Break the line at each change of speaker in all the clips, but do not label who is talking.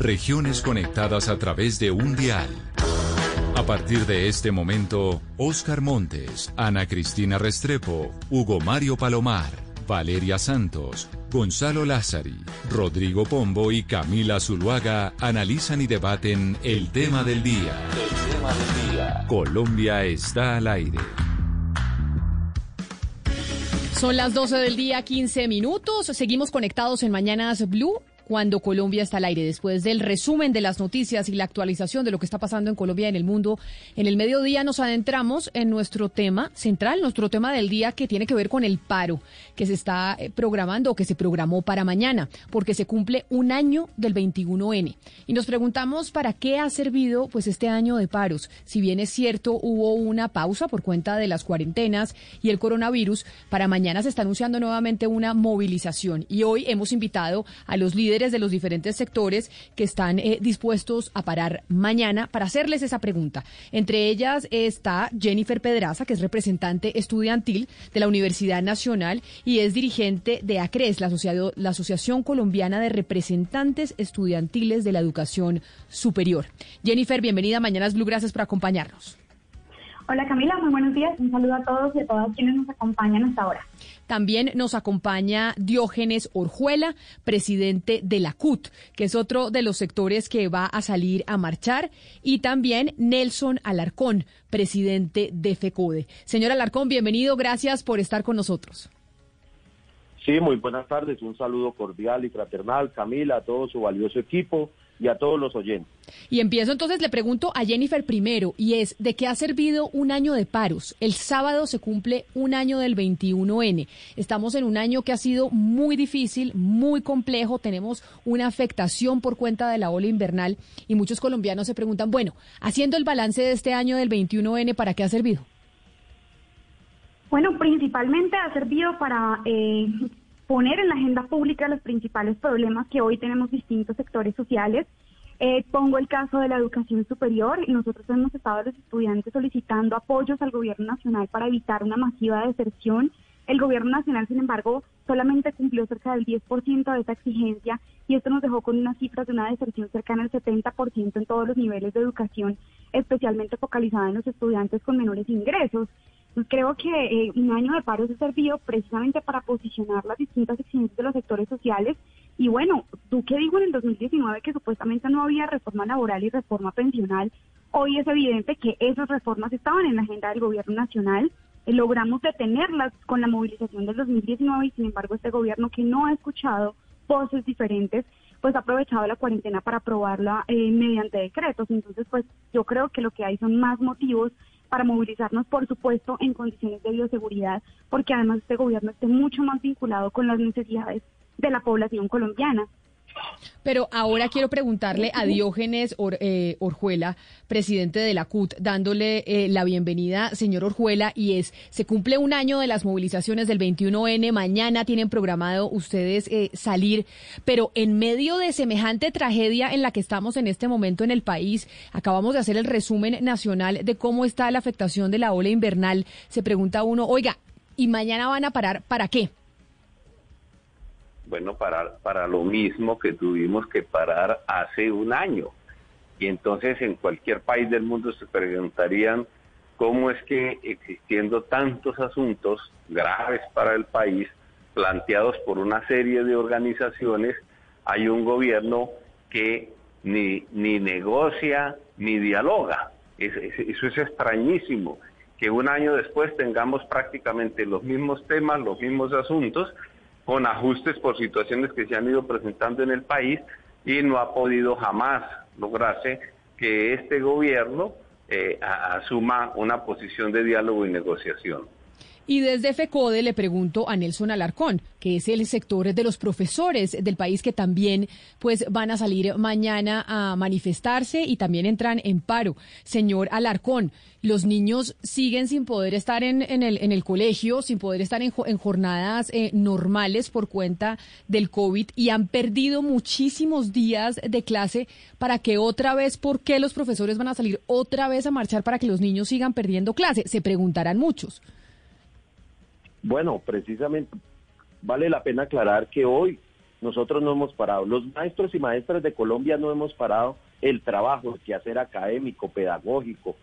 Regiones conectadas a través de un dial. A partir de este momento, Oscar Montes, Ana Cristina Restrepo, Hugo Mario Palomar, Valeria Santos, Gonzalo Lázari, Rodrigo Pombo y Camila Zuluaga analizan y debaten el tema del día. El tema del día. Colombia está al aire.
Son las 12 del día, 15 minutos. Seguimos conectados en Mañanas Blue cuando Colombia está al aire. Después del resumen de las noticias y la actualización de lo que está pasando en Colombia y en el mundo, en el mediodía nos adentramos en nuestro tema central, nuestro tema del día que tiene que ver con el paro que se está eh, programando o que se programó para mañana, porque se cumple un año del 21N. Y nos preguntamos para qué ha servido pues este año de paros. Si bien es cierto, hubo una pausa por cuenta de las cuarentenas y el coronavirus, para mañana se está anunciando nuevamente una movilización. Y hoy hemos invitado a los líderes de los diferentes sectores que están eh, dispuestos a parar mañana para hacerles esa pregunta. Entre ellas está Jennifer Pedraza, que es representante estudiantil de la Universidad Nacional y es dirigente de ACRES, la, la Asociación Colombiana de Representantes Estudiantiles de la Educación Superior. Jennifer, bienvenida a Mañanas Blue, gracias por acompañarnos.
Hola Camila, muy buenos días. Un saludo a todos y a todas quienes nos acompañan hasta ahora.
También nos acompaña Diógenes Orjuela, presidente de la CUT, que es otro de los sectores que va a salir a marchar, y también Nelson Alarcón, presidente de FECODE. Señor Alarcón, bienvenido, gracias por estar con nosotros.
Sí, muy buenas tardes, un saludo cordial y fraternal, Camila, a todo su valioso equipo y a todos los oyentes.
Y empiezo entonces, le pregunto a Jennifer primero, y es, ¿de qué ha servido un año de paros? El sábado se cumple un año del 21N. Estamos en un año que ha sido muy difícil, muy complejo, tenemos una afectación por cuenta de la ola invernal y muchos colombianos se preguntan, bueno, haciendo el balance de este año del 21N, ¿para qué ha servido?
Bueno, principalmente ha servido para eh, poner en la agenda pública los principales problemas que hoy tenemos distintos sectores sociales. Eh, pongo el caso de la educación superior. Nosotros hemos estado los estudiantes solicitando apoyos al gobierno nacional para evitar una masiva deserción. El gobierno nacional, sin embargo, solamente cumplió cerca del 10% de esa exigencia y esto nos dejó con unas cifras de una deserción cercana al 70% en todos los niveles de educación, especialmente focalizada en los estudiantes con menores ingresos. Creo que eh, un año de paro se servido precisamente para posicionar las distintas exigencias de los sectores sociales. Y bueno, tú qué digo en el 2019 que supuestamente no había reforma laboral y reforma pensional, hoy es evidente que esas reformas estaban en la agenda del gobierno nacional. Eh, logramos detenerlas con la movilización del 2019 y sin embargo este gobierno que no ha escuchado voces diferentes, pues ha aprovechado la cuarentena para aprobarla eh, mediante decretos. Entonces, pues yo creo que lo que hay son más motivos para movilizarnos, por supuesto, en condiciones de bioseguridad, porque además este gobierno esté mucho más vinculado con las necesidades de la población colombiana.
Pero ahora quiero preguntarle a Diógenes eh, Orjuela, presidente de la CUT, dándole eh, la bienvenida, señor Orjuela, y es, se cumple un año de las movilizaciones del 21N, mañana tienen programado ustedes eh, salir, pero en medio de semejante tragedia en la que estamos en este momento en el país, acabamos de hacer el resumen nacional de cómo está la afectación de la ola invernal, se pregunta uno, oiga, ¿y mañana van a parar para qué?
Bueno, para, para lo mismo que tuvimos que parar hace un año. Y entonces en cualquier país del mundo se preguntarían cómo es que existiendo tantos asuntos graves para el país, planteados por una serie de organizaciones, hay un gobierno que ni, ni negocia ni dialoga. eso es extrañísimo, que un año después tengamos prácticamente los mismos temas, los mismos asuntos, con ajustes por situaciones que se han ido presentando en el país y no ha podido jamás lograrse que este gobierno eh, asuma una posición de diálogo y negociación.
Y desde FECODE le pregunto a Nelson Alarcón, que es el sector de los profesores del país que también pues van a salir mañana a manifestarse y también entran en paro. Señor Alarcón, los niños siguen sin poder estar en, el, en el colegio, sin poder estar en, en jornadas eh, normales por cuenta del COVID y han perdido muchísimos días de clase para que otra vez, ¿por qué los profesores van a salir otra vez a marchar para que los niños sigan perdiendo clase? Se preguntarán muchos.
Bueno, precisamente vale la pena aclarar que hoy nosotros no hemos parado. Los maestros y maestras de Colombia no hemos parado el trabajo, el quehacer académico, pedagógico.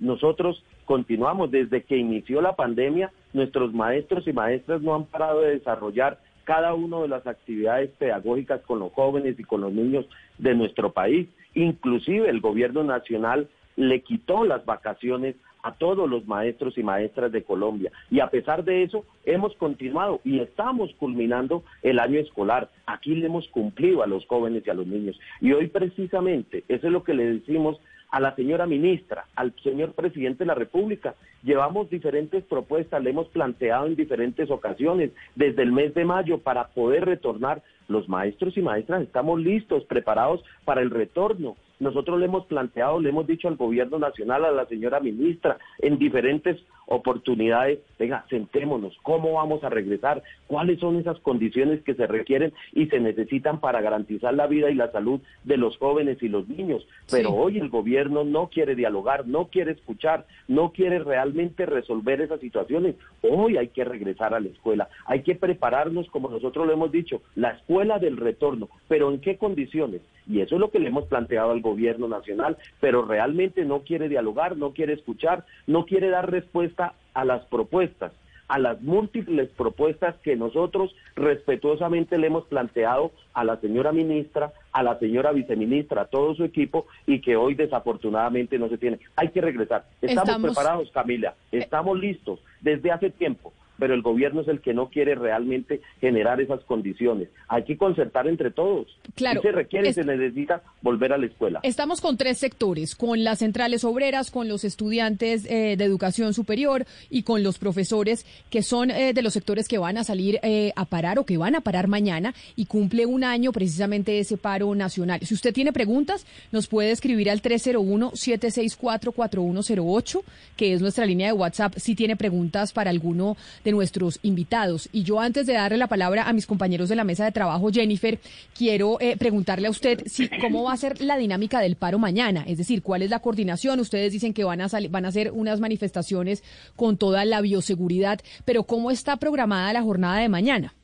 Nosotros continuamos desde que inició la pandemia, nuestros maestros y maestras no han parado de desarrollar cada una de las actividades pedagógicas con los jóvenes y con los niños de nuestro país. Inclusive el gobierno nacional le quitó las vacaciones a todos los maestros y maestras de Colombia. Y a pesar de eso, hemos continuado y estamos culminando el año escolar. Aquí le hemos cumplido a los jóvenes y a los niños. Y hoy precisamente, eso es lo que le decimos a la señora ministra, al señor presidente de la República. Llevamos diferentes propuestas, le hemos planteado en diferentes ocasiones, desde el mes de mayo, para poder retornar. Los maestros y maestras estamos listos, preparados para el retorno. Nosotros le hemos planteado, le hemos dicho al gobierno nacional, a la señora ministra, en diferentes oportunidades, venga, sentémonos, ¿cómo vamos a regresar? ¿Cuáles son esas condiciones que se requieren y se necesitan para garantizar la vida y la salud de los jóvenes y los niños? Pero
Sí.
hoy el gobierno no quiere dialogar, no quiere escuchar, no quiere realmente resolver esas situaciones. Hoy hay que regresar a la escuela, hay que prepararnos, como nosotros lo hemos dicho, la escuela del retorno, pero ¿en qué condiciones? Y eso es lo que le hemos planteado al gobierno nacional, pero realmente no quiere dialogar, no quiere escuchar, no quiere dar respuesta a las propuestas, a las múltiples propuestas que nosotros respetuosamente le hemos planteado a la señora ministra, a la señora viceministra, a todo su equipo y que hoy desafortunadamente no se tiene. Hay que regresar. Estamos,
Estamos-
preparados, Camila, estamos listos desde hace tiempo pero el gobierno es el que no quiere realmente generar esas condiciones. Hay que concertar entre todos.
Claro,
Y se requiere,
es-
se necesita volver a la escuela.
Estamos con tres sectores, con las centrales obreras, con los estudiantes eh, de educación superior y con los profesores, que son eh, de los sectores que van a salir eh, a parar o que van a parar mañana y cumple un año precisamente ese paro nacional. Si usted tiene preguntas, nos puede escribir al 301-764-4108, que es nuestra línea de WhatsApp, si tiene preguntas para alguno de nuestros invitados. Y yo antes de darle la palabra a mis compañeros de la mesa de trabajo, Jennifer, quiero eh, preguntarle a usted si cómo va a ser la dinámica del paro mañana, es decir, cuál es la coordinación. Ustedes dicen que van a van a hacer unas manifestaciones con toda la bioseguridad, pero cómo está programada la jornada de mañana.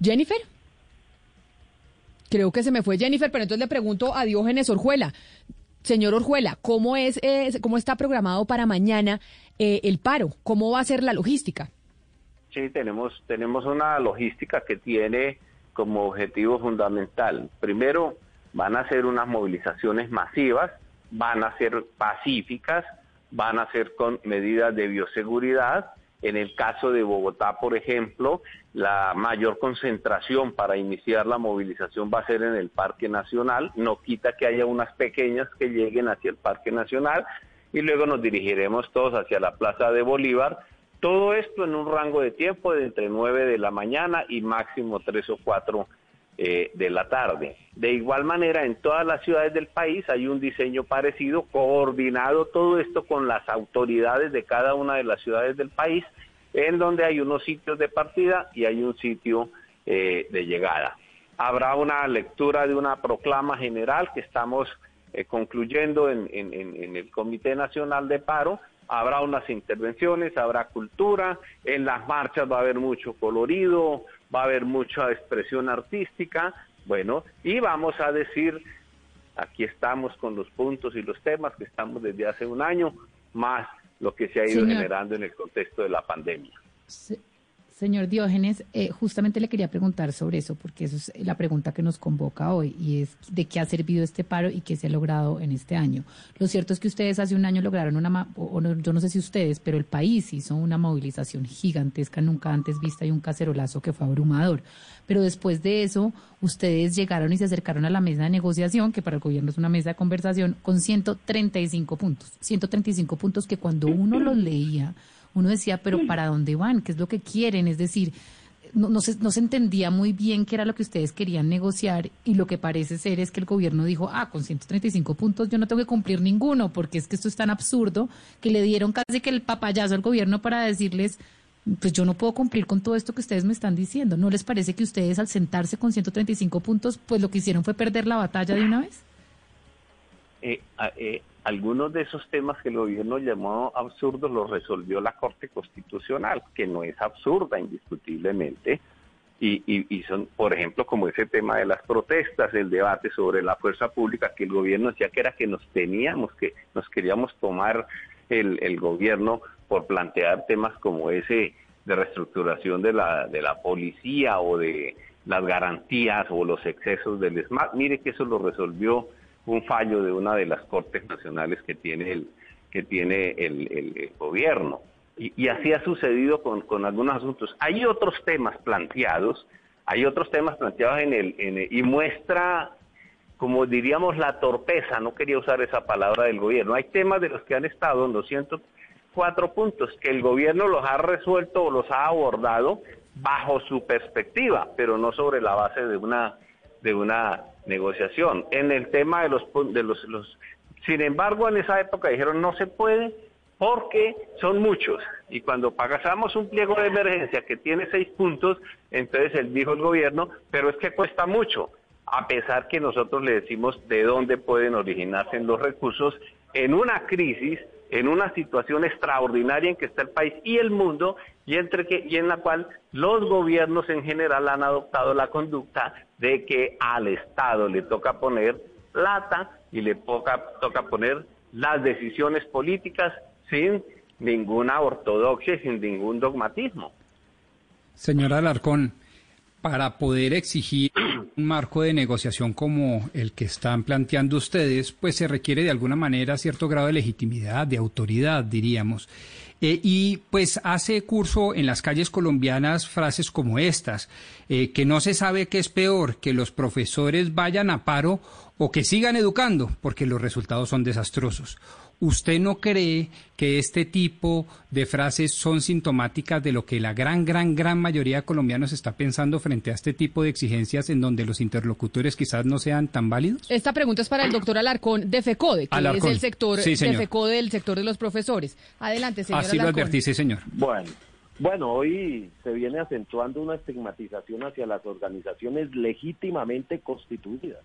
Jennifer. Creo que se me fue Jennifer, pero entonces le pregunto a Diógenes Orjuela. Señor Orjuela, ¿cómo, es, eh, ¿cómo está programado para mañana eh, el paro? ¿Cómo va a ser la logística?
Sí, tenemos, tenemos una logística que tiene como objetivo fundamental. Primero, van a ser unas movilizaciones masivas, van a ser pacíficas, van a ser con medidas de bioseguridad. En el caso de Bogotá, por ejemplo, la mayor concentración para iniciar la movilización va a ser en el Parque Nacional. No quita que haya unas pequeñas que lleguen hacia el Parque Nacional y luego nos dirigiremos todos hacia la Plaza de Bolívar. Todo esto en un rango de tiempo de entre 9 de la mañana y máximo 3 o 4 eh, de la tarde. De igual manera, en todas las ciudades del país hay un diseño parecido, coordinado todo esto con las autoridades de cada una de las ciudades del país, en donde hay unos sitios de partida y hay un sitio eh, de llegada. Habrá una lectura de una proclama general que estamos eh, concluyendo en, el Comité Nacional de Paro. Habrá unas intervenciones, habrá cultura, en las marchas va a haber mucho colorido, va a haber mucha expresión artística, bueno, y vamos a decir, aquí estamos con los puntos y los temas que estamos desde hace un año, más lo que se ha ido
Señor.
generando en el contexto de la pandemia.
Se-
Señor Diógenes, eh, justamente le quería preguntar sobre eso, porque eso es la pregunta que nos convoca hoy, y es de qué ha servido este paro y qué se ha logrado en este año. Lo cierto es que ustedes hace un año lograron una, o no, yo no sé si ustedes, pero el país hizo una movilización gigantesca, nunca antes vista, y un cacerolazo que fue abrumador. Pero después de eso, ustedes llegaron y se acercaron a la mesa de negociación, que para el gobierno es una mesa de conversación, con 135 puntos. 135 puntos que cuando uno los leía, uno decía, pero ¿para dónde van? ¿Qué es lo que quieren? Es decir, no, se, no se entendía muy bien qué era lo que ustedes querían negociar y lo que parece ser es que el gobierno dijo, ah, con 135 puntos yo no tengo que cumplir ninguno porque es que esto es tan absurdo que le dieron casi que el papayazo al gobierno para decirles, pues yo no puedo cumplir con todo esto que ustedes me están diciendo. ¿No les parece que ustedes al sentarse con 135 puntos, pues lo que hicieron fue perder la batalla de una vez?
Eh, eh, algunos de esos temas que el gobierno llamó absurdos los resolvió la Corte Constitucional, que no es absurda indiscutiblemente, y, y, son, por ejemplo, como ese tema de las protestas, el debate sobre la fuerza pública, que el gobierno decía que era que nos teníamos, que nos queríamos tomar el, el gobierno por plantear temas como ese de reestructuración de la, de la policía o de las garantías o los excesos del SMART. Mire que eso lo resolvió un fallo de una de las cortes nacionales que tiene el, que tiene el, gobierno. Y, así ha sucedido con, algunos asuntos. Hay otros temas planteados, hay otros temas planteados en el, en y muestra, como diríamos, la torpeza, no quería usar esa palabra del gobierno. Hay temas de los que han estado en los 104 puntos, que el gobierno los ha resuelto o los ha abordado bajo su perspectiva, pero no sobre la base de una, de una negociación. En el tema de los, de los, los, sin embargo, en esa época dijeron no se puede porque son muchos. Y cuando pasamos un pliego de emergencia que tiene seis puntos, entonces él dijo el gobierno, pero es que cuesta mucho, a pesar que nosotros le decimos de dónde pueden originarse los recursos en una crisis en una situación extraordinaria en que está el país y el mundo y, en la cual los gobiernos en general han adoptado la conducta de que al Estado le toca poner plata y le toca, toca poner las decisiones políticas sin ninguna ortodoxia y sin ningún dogmatismo.
Señora Alarcón, para poder exigir un marco de negociación como el que están planteando ustedes, pues se requiere de alguna manera cierto grado de legitimidad, de autoridad, diríamos. Eh, y pues hace curso en las calles colombianas frases como estas, eh, que no se sabe qué es peor, que los profesores vayan a paro o que sigan educando, porque los resultados son desastrosos ¿Usted no cree que este tipo de frases son sintomáticas de lo que la gran, gran, gran mayoría de colombianos está pensando frente a este tipo de exigencias en donde los interlocutores quizás no sean tan válidos?
Esta pregunta es para el doctor Alarcón de FECODE, que es el sector de FECODE, el sector de los profesores. Adelante, señor
Así lo advertí, señor.
Bueno. Bueno, hoy se viene acentuando una estigmatización hacia las organizaciones legítimamente constituidas,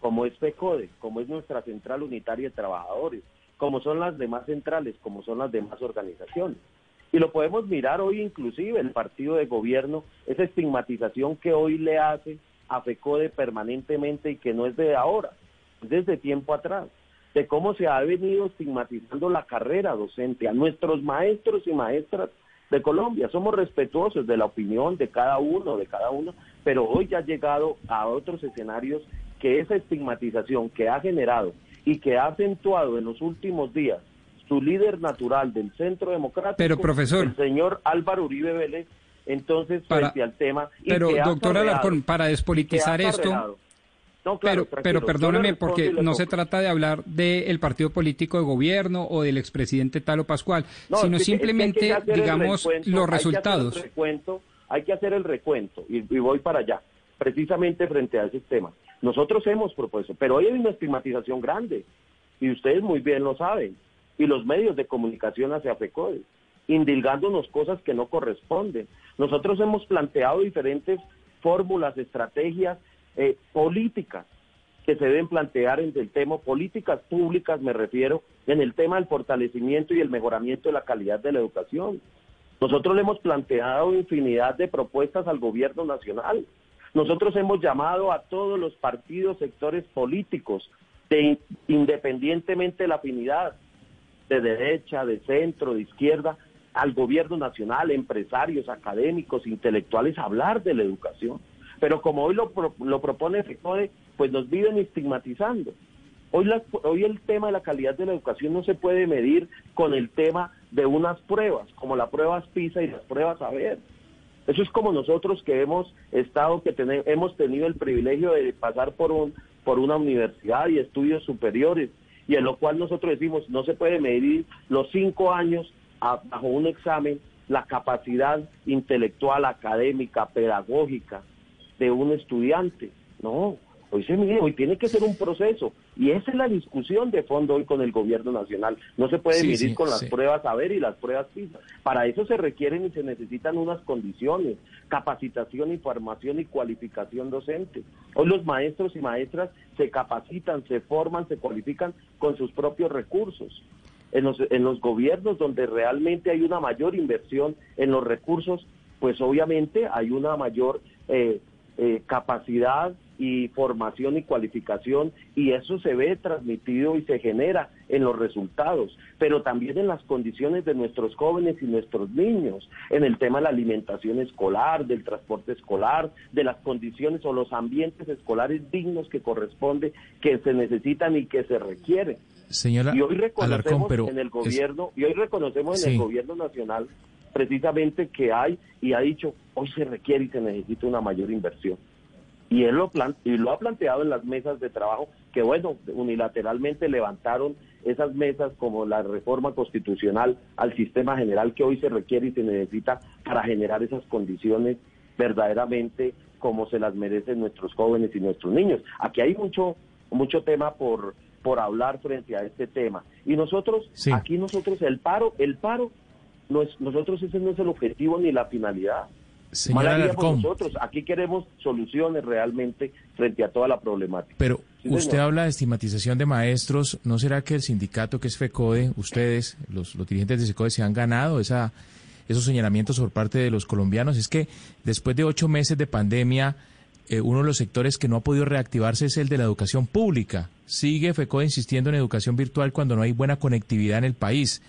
como es FECODE, como es nuestra Central Unitaria de Trabajadores, como son las demás centrales, como son las demás organizaciones. Y lo podemos mirar hoy inclusive el partido de gobierno, esa estigmatización que hoy le hace a FECODE permanentemente y que no es de ahora, es desde tiempo atrás, de cómo se ha venido estigmatizando la carrera docente a nuestros maestros y maestras de Colombia. Somos respetuosos de la opinión de cada uno, de cada uno, pero hoy ya ha llegado a otros escenarios que esa estigmatización que ha generado y que ha acentuado en los últimos días su líder natural del Centro Democrático,
pero, profesor,
el señor Álvaro Uribe Vélez, entonces frente al tema.
pero, doctor Alarcón, para despolitizar esto... No, claro, pero, pero perdóneme, porque no se trata de hablar del partido político de gobierno o del expresidente Talo Pascual, sino simplemente, digamos, los resultados.
Hay que hacer el recuento, y, y voy para allá, precisamente frente a ese tema. Nosotros hemos propuesto, pero hoy hay una estigmatización grande, y ustedes muy bien lo saben, y los medios de comunicación hacia FECODE, indilgándonos cosas que no corresponden. Nosotros hemos planteado diferentes fórmulas, estrategias eh, políticas que se deben plantear en el tema, políticas públicas me refiero, en el tema del fortalecimiento y el mejoramiento de la calidad de la educación. Nosotros le hemos planteado infinidad de propuestas al gobierno nacional nosotros hemos llamado a todos los partidos, sectores políticos, de, independientemente de la afinidad, de derecha, de centro, de izquierda, al gobierno nacional, empresarios, académicos, intelectuales, a hablar de la educación. Pero como hoy lo, pro- lo propone FECODE, pues nos viven estigmatizando. Hoy, las- hoy el tema de la calidad de la educación no se puede medir con el tema de unas pruebas, como las pruebas PISA y las pruebas AVER. Eso es como nosotros que hemos estado, que hemos tenido el privilegio de pasar por, un, por una universidad y estudios superiores, y en lo cual nosotros decimos, no se puede medir los cinco años bajo un examen la capacidad intelectual, académica, pedagógica de un estudiante. No, hoy se mide, hoy tiene que ser un proceso. Y esa es la discusión de fondo hoy con el gobierno nacional. No se puede
Sí,
medir
sí,
con las
sí.
pruebas saber y las pruebas PISA. Para eso se requieren y se necesitan unas condiciones, capacitación y formación y cualificación docente. Hoy los maestros y maestras se capacitan, se forman, se cualifican con sus propios recursos. En los, en los gobiernos donde realmente hay una mayor inversión en los recursos, pues obviamente hay una mayor eh, eh, capacidad y formación y cualificación y eso se ve transmitido y se genera en los resultados, pero también en las condiciones de nuestros jóvenes y nuestros niños, en el tema de la alimentación escolar, del transporte escolar, de las condiciones o los ambientes escolares dignos que corresponde, que se necesitan y que se requieren.
Señora
Y hoy reconocemos
Alarcón, pero
en el
es-
gobierno, y hoy reconocemos en
Sí.
el gobierno nacional precisamente que hay y ha dicho, hoy se requiere y se necesita una mayor inversión. Y él lo, plan- y lo ha planteado en las mesas de trabajo, que bueno, unilateralmente levantaron esas mesas como la reforma constitucional al sistema general que hoy se requiere y se necesita para generar esas condiciones verdaderamente como se las merecen nuestros jóvenes y nuestros niños. Aquí hay mucho mucho tema por por hablar frente a este tema. Y nosotros
Sí.
aquí nosotros el paro, el paro no es nosotros ese no es el objetivo ni la finalidad.
Señora Alarcón,
nosotros. Aquí queremos soluciones realmente frente a toda la problemática.
pero
Sí,
usted
señor.
habla de estigmatización de maestros. ¿No será que el sindicato que es FECODE, ustedes, los, los dirigentes de FECODE, se han ganado esa, esos señalamientos por parte de los colombianos? Es que después de ocho meses de pandemia, eh, uno de los sectores que no ha podido reactivarse es el de la educación pública. Sigue FECODE insistiendo en educación virtual cuando no hay buena conectividad en el país.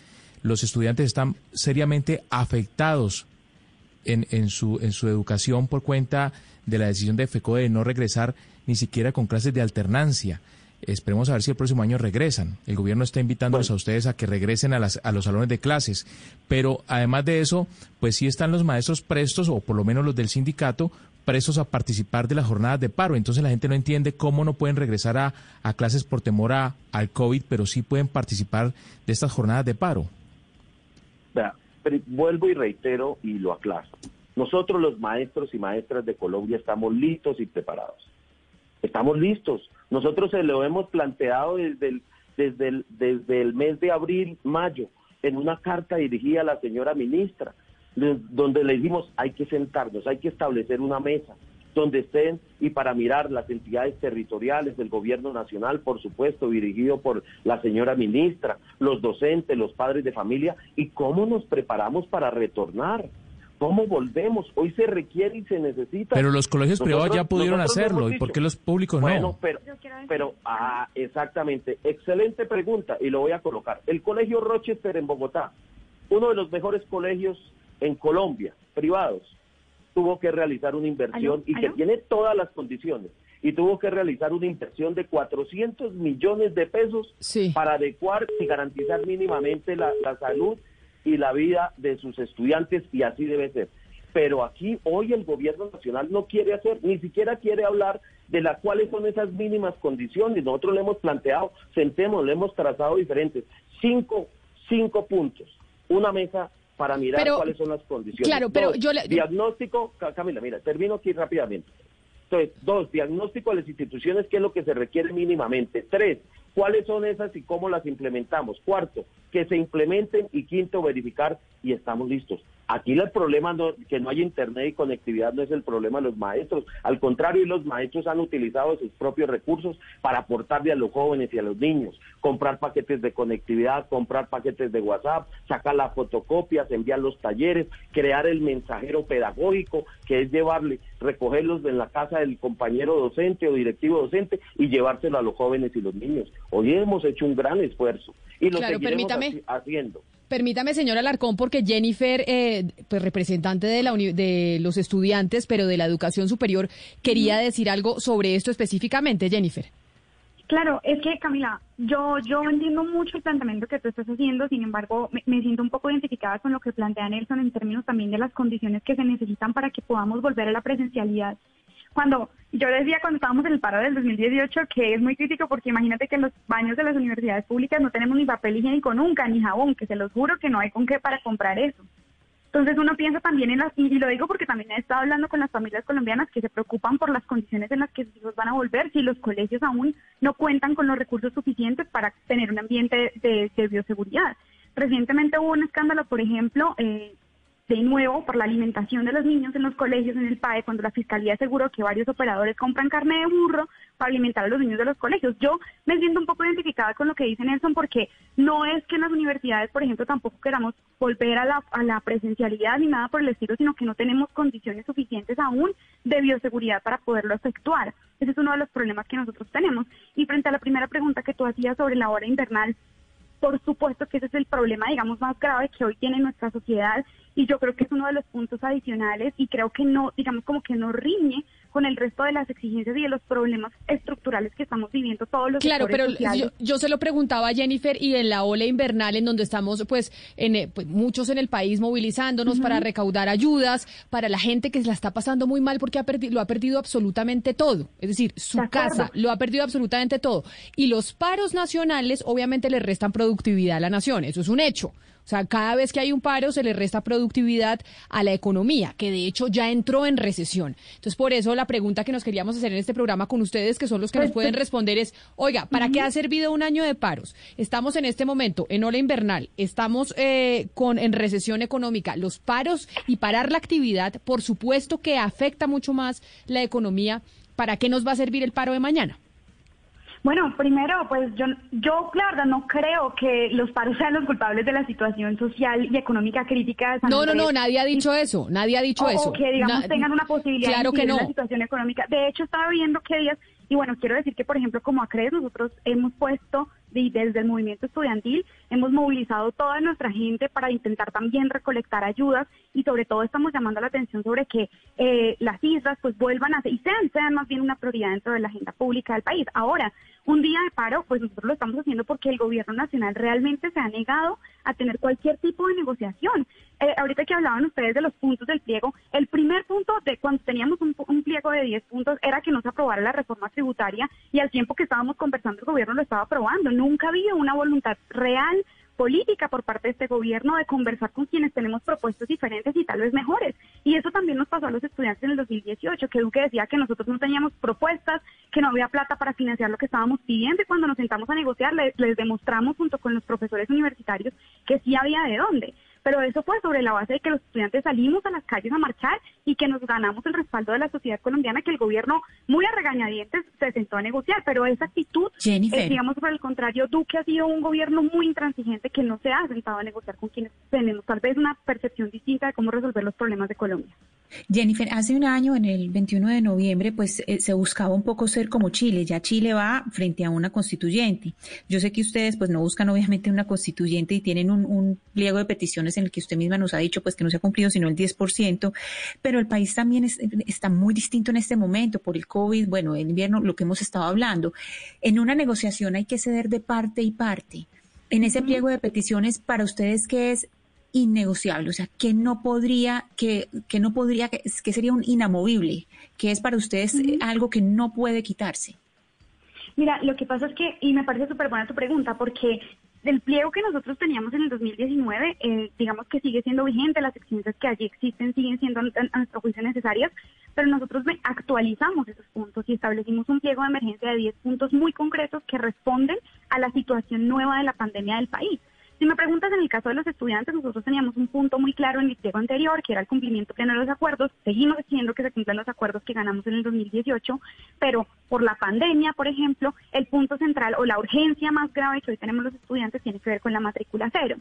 Los estudiantes están seriamente afectados en, en, su, en su educación por cuenta de la decisión de FECODE de no regresar ni siquiera con clases de alternancia. Esperemos a ver si el próximo año regresan. El gobierno está invitándolos a ustedes a que regresen a, las, a los salones de clases. Pero además de eso, pues sí están los maestros prestos, o por lo menos los del sindicato, prestos a participar de las jornadas de paro. Entonces la gente no entiende cómo no pueden regresar a, a clases por temor a, al COVID, pero sí pueden participar de estas jornadas de paro.
Vea, vuelvo y reitero y lo aclaro. Nosotros los maestros y maestras de Colombia estamos listos y preparados. Estamos listos. Nosotros se lo hemos planteado desde el, desde el, desde el mes de abril, mayo, en una carta dirigida a la señora ministra, de- donde le dijimos hay que sentarnos, hay que establecer una mesa donde estén y para mirar las entidades territoriales del gobierno nacional, por supuesto, dirigido por la señora ministra, los docentes, los padres de familia, y cómo nos preparamos para retornar. ¿Cómo volvemos? Hoy se requiere y se necesita.
Pero los colegios privados ya pudieron hacerlo. ¿Y por qué los públicos
Bueno,
no?
pero, pero, ah, exactamente. Excelente pregunta y lo voy a colocar. El Colegio Rochester en Bogotá, uno de los mejores colegios en Colombia, privados, tuvo que realizar una inversión
¿Aló?
y que
¿Aló?
tiene todas las condiciones y tuvo que realizar una inversión de 400 millones de pesos
Sí.
para adecuar y garantizar mínimamente la, la salud y la vida de sus estudiantes y así debe ser. Pero aquí hoy el gobierno nacional no quiere hacer, ni siquiera quiere hablar de las cuáles son esas mínimas condiciones. Nosotros le hemos planteado, sentemos, le hemos trazado diferentes, cinco, cinco puntos, una mesa para mirar
Pero-
cuáles son las condiciones.
claro, pero
Dos,
yo le-
diagnóstico, Ca- Camila, mira, termino aquí rápidamente. Entonces, dos, diagnóstico de las instituciones, qué es lo que se requiere mínimamente. Tres, cuáles son esas y cómo las implementamos. Cuarto, que se implementen. Y quinto, verificar y estamos listos. Aquí el problema no, que no hay internet y conectividad no es el problema de los maestros. Al contrario, los maestros han utilizado sus propios recursos para aportarle a los jóvenes y a los niños. Comprar paquetes de conectividad, comprar paquetes de WhatsApp, sacar las fotocopias, enviar los talleres, crear el mensajero pedagógico, que es llevarle, recogerlos en la casa del compañero docente o directivo docente y llevárselo a los jóvenes y los niños. Hoy hemos hecho un gran esfuerzo y lo
Claro,
seguiremos
permítame.
haci- haciendo.
Permítame, señora Alarcón, porque Jennifer, eh, pues representante de, la de los estudiantes, pero de la educación superior, quería decir algo sobre esto específicamente, Jennifer.
Claro, es que Camila, yo yo entiendo mucho el planteamiento que tú estás haciendo, sin embargo, me, me, siento un poco identificada con lo que plantea Nelson en términos también de las condiciones que se necesitan para que podamos volver a la presencialidad. Cuando yo decía cuando estábamos en el paro del 2018 que es muy crítico porque imagínate que en los baños de las universidades públicas no tenemos ni papel higiénico nunca, ni jabón, que se los juro que no hay con qué para comprar eso. Entonces uno piensa también en las, y lo digo porque también he estado hablando con las familias colombianas que se preocupan por las condiciones en las que sus hijos van a volver, si los colegios aún no cuentan con los recursos suficientes para tener un ambiente de, de bioseguridad. Recientemente hubo un escándalo, por ejemplo, eh, de nuevo por la alimentación de los niños en los colegios, en el PAE, cuando la Fiscalía aseguró que varios operadores compran carne de burro para alimentar a los niños de los colegios. Yo me siento un poco identificada con lo que dice Nelson porque no es que en las universidades, por ejemplo, tampoco queramos volver a la, a la presencialidad ni nada por el estilo, sino que no tenemos condiciones suficientes aún de bioseguridad para poderlo efectuar. Ese es uno de los problemas que nosotros tenemos. Y frente a la primera pregunta que tú hacías sobre la hora invernal, por supuesto que ese es el problema, digamos, más grave que hoy tiene nuestra sociedad y yo creo que es uno de los puntos adicionales y creo que no, digamos, como que no riñe con el resto de las exigencias y de los problemas estructurales que estamos viviendo todos los
Claro, pero yo, se lo preguntaba a Jennifer y en la ola invernal en donde estamos pues, en, eh, pues, muchos en el país movilizándonos para recaudar ayudas para la gente que se la está pasando muy mal porque ha lo ha perdido absolutamente todo, es decir, su casa lo ha perdido absolutamente todo. Y los paros nacionales obviamente le restan productividad a la nación, eso es un hecho. O sea, cada vez que hay un paro se le resta productividad a la economía, que de hecho ya entró en recesión. Entonces, por eso la pregunta que nos queríamos hacer en este programa con ustedes, que son los que nos pueden responder, es, oiga, ¿para qué ha servido un año de paros? Estamos en este momento en ola invernal, estamos eh, con en recesión económica. Los paros y parar la actividad, por supuesto que afecta mucho más la economía. ¿Para qué nos va a servir el paro de mañana?
Bueno, primero, pues yo, yo la verdad no creo que los paros sean los culpables de la situación social y económica crítica de San
No, no, no, nadie ha dicho eso, nadie ha dicho eso.
O que, digamos, tengan una posibilidad
claro de que no.
la situación económica. De hecho, estaba viendo que días, y bueno, quiero decir que, por ejemplo, como ACRES, nosotros hemos puesto desde el movimiento estudiantil hemos movilizado toda nuestra gente para intentar también recolectar ayudas y sobre todo estamos llamando la atención sobre que eh, las islas pues vuelvan a ser y sean, sean más bien una prioridad dentro de la agenda pública del país. Ahora, un día de paro, pues nosotros lo estamos haciendo porque el gobierno nacional realmente se ha negado a tener cualquier tipo de negociación. Eh, ahorita que hablaban ustedes de los puntos del pliego, el primer punto de cuando teníamos un, un pliego de 10 puntos era que no se aprobara la reforma tributaria y al tiempo que estábamos conversando el gobierno lo estaba aprobando. Nunca había una voluntad real política por parte de este gobierno de conversar con quienes tenemos propuestas diferentes y tal vez mejores. Y eso también nos pasó a los estudiantes en el 2018, que Duque decía que nosotros no teníamos propuestas, que no había plata para financiar lo que estábamos pidiendo y cuando nos sentamos a negociar les, les demostramos junto con los profesores universitarios que sí había de dónde pero eso fue sobre la base de que los estudiantes salimos a las calles a marchar y que nos ganamos el respaldo de la sociedad colombiana, que el gobierno, muy a regañadientes, se sentó a negociar, pero esa actitud, eh, digamos, por el contrario, Duque ha sido un gobierno muy intransigente que no se ha sentado a negociar con quienes tenemos tal vez una percepción distinta de cómo resolver los problemas de Colombia.
Jennifer, hace un año, en el 21 de noviembre, pues eh, se buscaba un poco ser como Chile. Ya Chile va frente a una constituyente. Yo sé que ustedes, pues, no buscan obviamente una constituyente y tienen un, un pliego de peticiones en el que usted misma nos ha dicho, pues, que no se ha cumplido sino el 10%, pero el país también está muy distinto en este momento por el COVID, bueno, el invierno, lo que hemos estado hablando. En una negociación hay que ceder de parte y parte. En ese pliego de peticiones, para ustedes, ¿qué es innegociable? O sea, ¿qué no podría, que, que no podría, que, sería un inamovible? ¿Qué es para ustedes algo que no puede quitarse?
Mira, lo que pasa es que, y me parece súper buena tu pregunta, porque del pliego que nosotros teníamos en el 2019, eh, digamos que sigue siendo vigente, las exigencias que allí existen siguen siendo a, nuestro juicio necesarias, pero nosotros actualizamos esos puntos y establecimos un pliego de emergencia de 10 puntos muy concretos que responden a la situación nueva de la pandemia del país. Si me preguntas en el caso de los estudiantes, nosotros teníamos un punto muy claro en el pliego anterior, que era el cumplimiento pleno de los acuerdos. Seguimos exigiendo que se cumplan los acuerdos que ganamos en el 2018, pero por la pandemia, por ejemplo, el punto central o la urgencia más grave que hoy tenemos los estudiantes tiene que ver con la matrícula cero.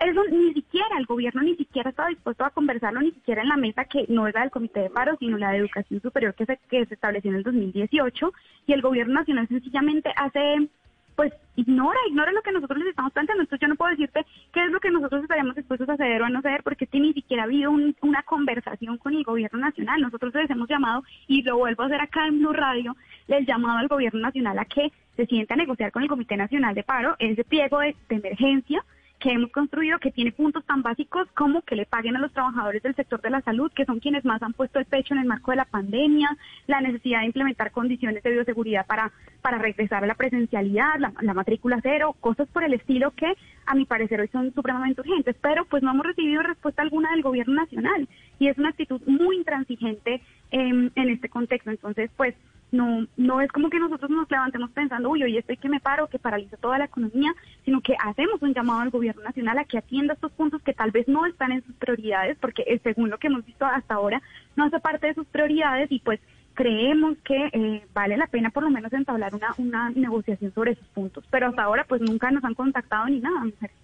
Eso ni siquiera, el gobierno ni siquiera estaba dispuesto a conversarlo, ni siquiera en la mesa que no era del Comité de Paro, sino la de Educación Superior que se, que se estableció en el 2018, y el gobierno nacional sencillamente hace pues ignora, ignora lo que nosotros les estamos planteando. Entonces yo no puedo decirte qué es lo que nosotros estaríamos dispuestos a ceder o a no ceder, porque ni siquiera ha habido una conversación con el gobierno nacional. Nosotros les hemos llamado, y lo vuelvo a hacer acá en Blue Radio, les llamado al gobierno nacional a que se sienta a negociar con el Comité Nacional de Paro ese pliego de emergencia que hemos construido que tiene puntos tan básicos como que le paguen a los trabajadores del sector de la salud, que son quienes más han puesto el pecho en el marco de la pandemia, la necesidad de implementar condiciones de bioseguridad para, para regresar a la presencialidad, la, la matrícula cero, cosas por el estilo que a mi parecer hoy son supremamente urgentes, pero pues no hemos recibido respuesta alguna del gobierno nacional y es una actitud muy intransigente en este contexto. Entonces, pues no, no es como que nosotros nos levantemos pensando, uy, hoy estoy que me paro, que paraliza toda la economía, sino que hacemos un llamado al gobierno nacional a que atienda estos puntos que tal vez no están en sus prioridades, porque eh, según lo que hemos visto hasta ahora, no hace parte de sus prioridades y pues creemos que eh, vale la pena por lo menos entablar una, una negociación sobre esos puntos. Pero hasta ahora pues nunca nos han contactado ni nada, mujeres.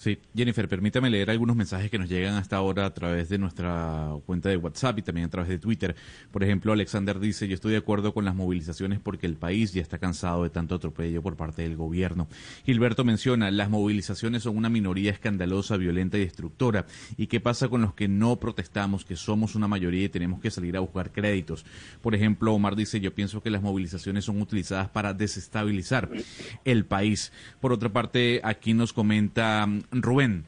Sí, Jennifer, permítame leer algunos mensajes que nos llegan hasta ahora a través de nuestra cuenta de WhatsApp y también a través de Twitter. Por ejemplo, Alexander dice, yo estoy de acuerdo con las movilizaciones porque el país ya está cansado de tanto atropello por parte del gobierno. Gilberto menciona, las movilizaciones son una minoría escandalosa, violenta y destructora. ¿Y qué pasa con los que no protestamos, que somos una mayoría y tenemos que salir a buscar créditos? Por ejemplo, Omar dice, yo pienso que las movilizaciones son utilizadas para desestabilizar el país. Por otra parte, aquí nos comenta Rubén,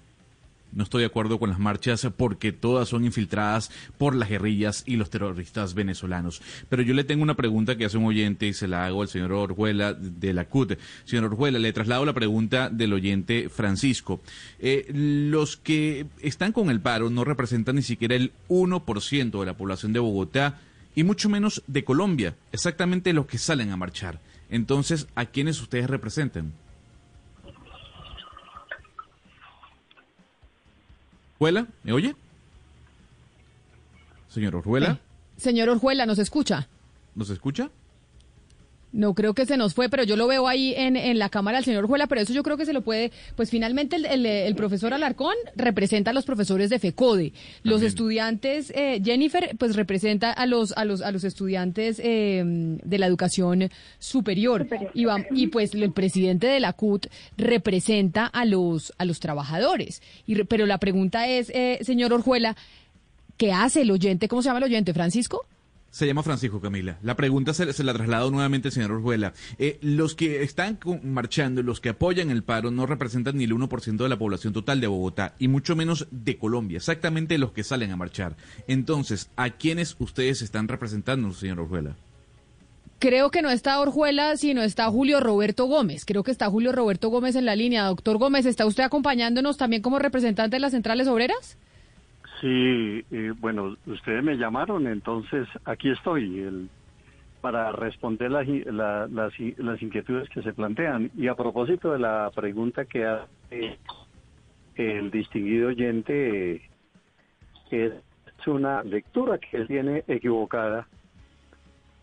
no estoy de acuerdo con las marchas porque todas son infiltradas por las guerrillas y los terroristas venezolanos. Pero yo le tengo una pregunta que hace un oyente y se la hago al señor Orjuela de la CUT. Señor Orjuela, le traslado la pregunta del oyente Francisco. Eh, los que están con el paro no representan ni siquiera el 1% de la población de Bogotá y mucho menos de Colombia, exactamente los que salen a marchar. Entonces, ¿a quiénes ustedes representan? Orjuela, ¿me oye? Señor Orjuela.
Eh, señor Orjuela, ¿nos escucha?
¿Nos escucha?
No creo que se nos fue, pero yo lo veo ahí en, en la cámara del señor Juela, pero eso yo creo que se lo puede, pues finalmente el, el, profesor Alarcón representa a los profesores de FECODE, los estudiantes, eh, Jennifer, pues representa a los, a los, a los estudiantes eh, de la educación superior, Y, y, pues el presidente de la CUT representa a los, a los trabajadores. Y, pero la pregunta es, eh, señor Orjuela, ¿qué hace el oyente? ¿Cómo se llama el oyente? ¿Francisco?
Se llama Francisco Camila. La pregunta se, la traslado nuevamente al señor Orjuela. Eh, los que están marchando, los que apoyan el paro, no representan ni el 1% de la población total de Bogotá y mucho menos de Colombia, exactamente los que salen a marchar. Entonces, ¿a quiénes ustedes están representando, señor Orjuela?
Creo que no está Orjuela, sino está Julio Roberto Gómez. Creo que está Julio Roberto Gómez en la línea. Doctor Gómez, ¿está usted acompañándonos también como representante de las centrales obreras?
Sí, bueno, ustedes me llamaron, entonces aquí estoy el, para responder las, las, inquietudes que se plantean. Y a propósito de la pregunta que hace el distinguido oyente, es una lectura que él tiene equivocada